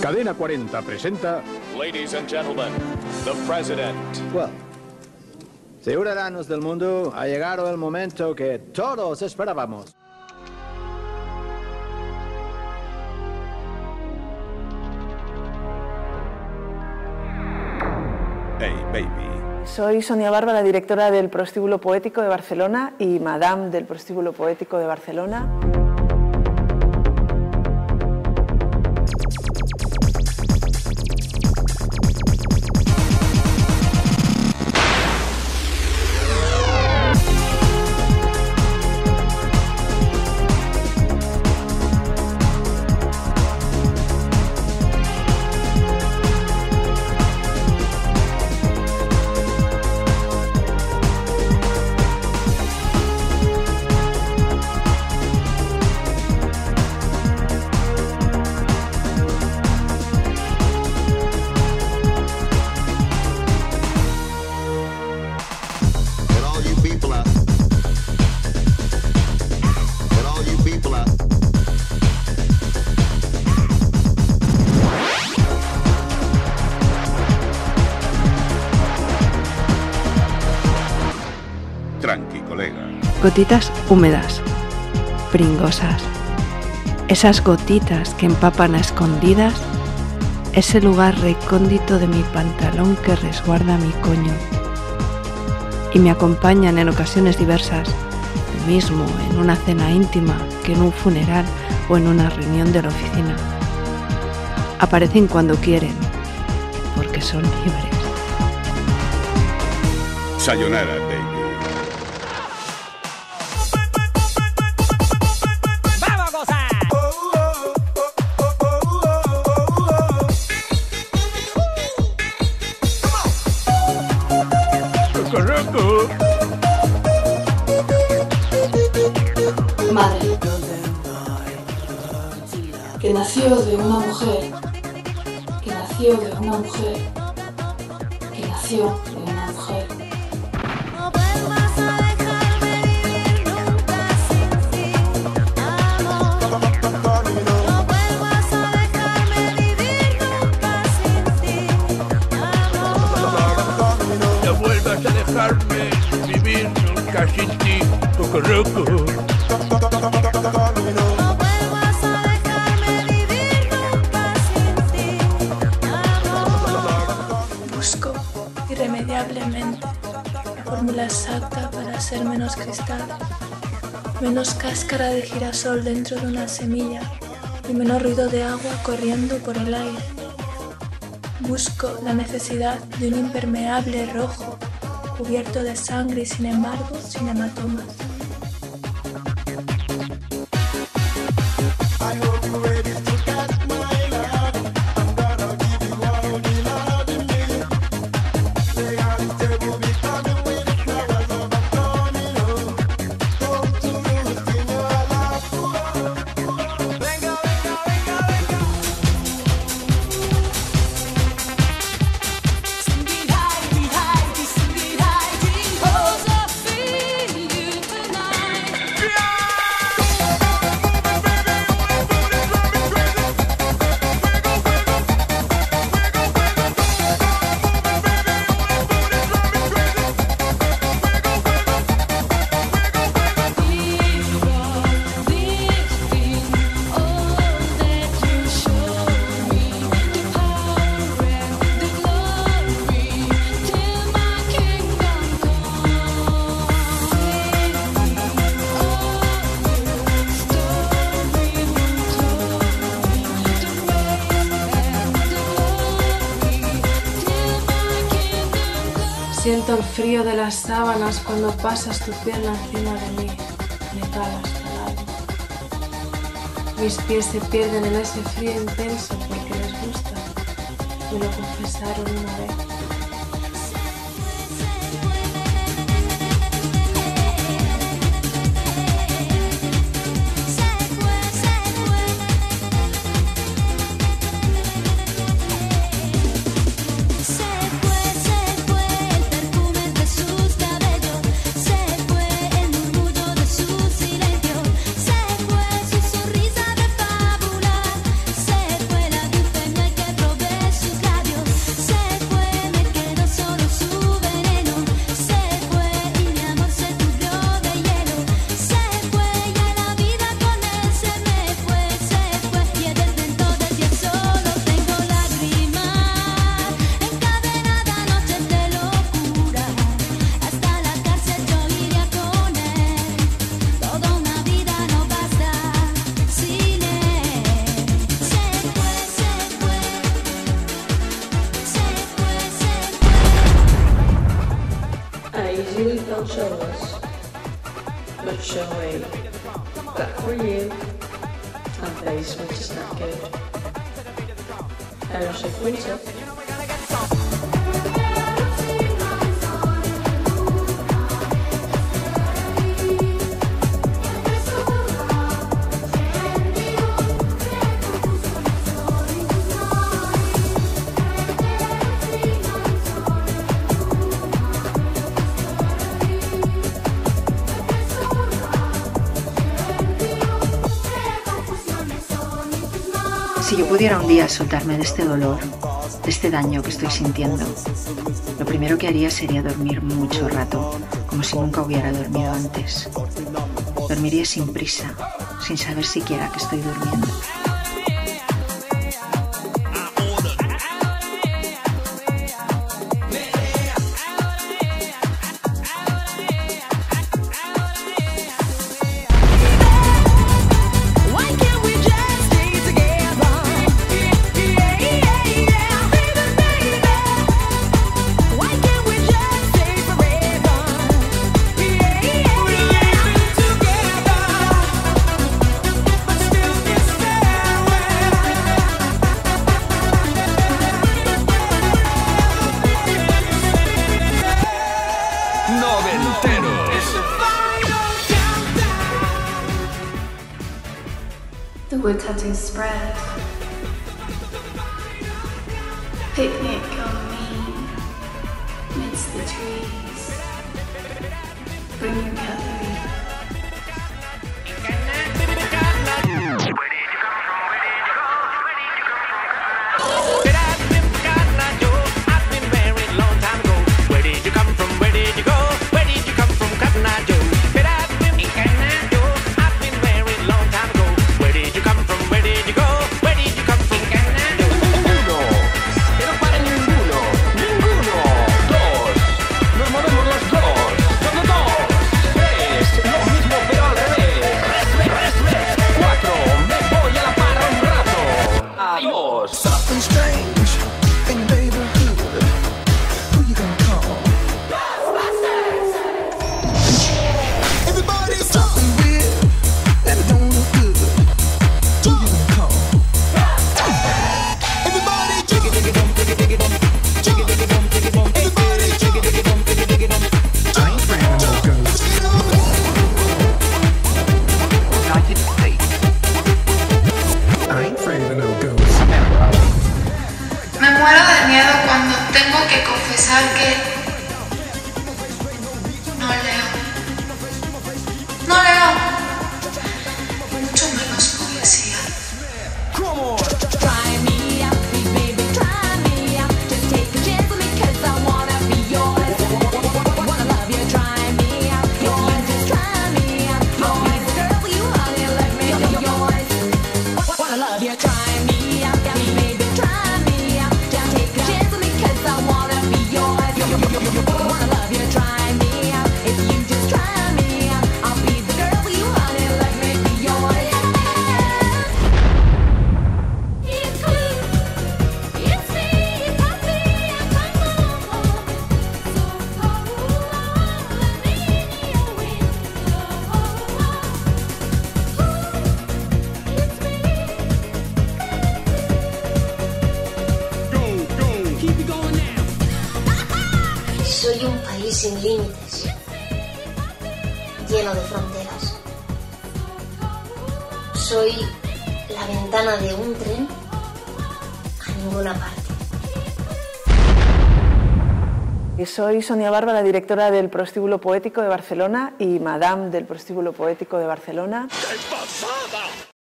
Cadena 40 presenta. Ladies and gentlemen, the president. Well, ciudadanos del mundo, ha llegado el momento que todos esperábamos. Hey, baby. Soy Sonia Barba, la directora del Prostíbulo Poético de Barcelona y Madame del Prostíbulo Poético de Barcelona. Gotitas húmedas, pringosas. Esas gotitas que empapan a escondidas ese lugar recóndito de mi pantalón que resguarda mi coño. Y me acompañan en ocasiones diversas, lo mismo en una cena íntima que en un funeral o en una reunión de la oficina. Aparecen cuando quieren, porque son libres. Sayonara, baby. Madre, que nació de una mujer, que nació de una mujer, que nació la fórmula exacta para ser menos cristal, menos cáscara de girasol dentro de una semilla y menos ruido de agua corriendo por el aire. Busco la necesidad de un impermeable rojo cubierto de sangre y sin embargo sin hematomas. Frío de las sábanas cuando pasas tu pierna encima de mí. Me cala hasta el. Mis pies se pierden en ese frío intenso porque les gusta. Me lo confesaron una vez. really don't show us, but showing that for you, and basement is not good. Airship Winter. Si yo pudiera un día soltarme de este dolor, de este daño que estoy sintiendo, lo primero que haría sería dormir mucho rato, como si nunca hubiera dormido antes. Dormiría sin prisa, sin saber siquiera que estoy durmiendo. The wood tattoo spread. Picnic on me, midst the trees. Bring your cutlery. Lleno de fronteras. Soy la ventana de un tren a ninguna parte. Y Soy Sonia Barba, la directora del Prostíbulo Poético de Barcelona y Madame del Prostíbulo Poético de Barcelona. ¡Qué pasada!